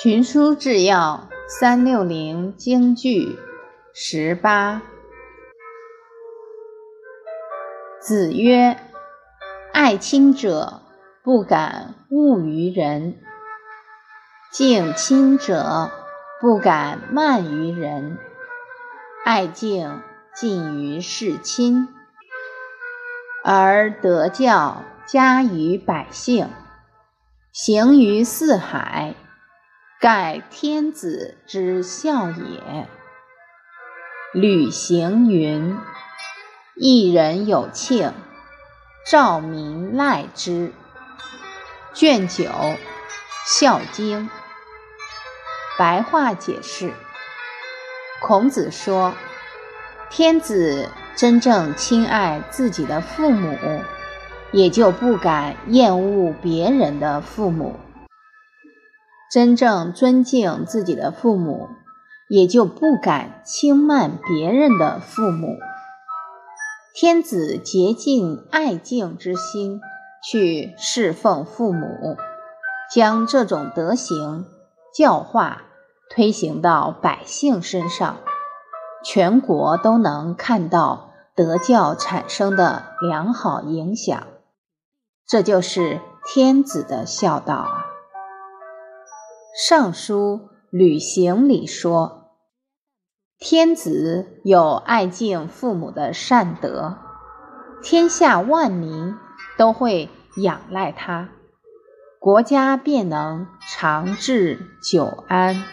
群书治要三六零京剧十八。子曰：“爱亲者，不敢恶于人；敬亲者，不敢慢于人。爱敬，近于事亲，而德教加于百姓，行于四海。”盖天子之孝也。吕行云：“一人有庆，兆民赖之。”卷九《孝经》白话解释：孔子说，天子真正亲爱自己的父母，也就不敢厌恶别人的父母。真正尊敬自己的父母，也就不敢轻慢别人的父母。天子竭尽爱敬之心去侍奉父母，将这种德行教化推行到百姓身上，全国都能看到德教产生的良好影响。这就是天子的孝道啊！《尚书·旅行》里说：“天子有爱敬父母的善德，天下万民都会仰赖他，国家便能长治久安。”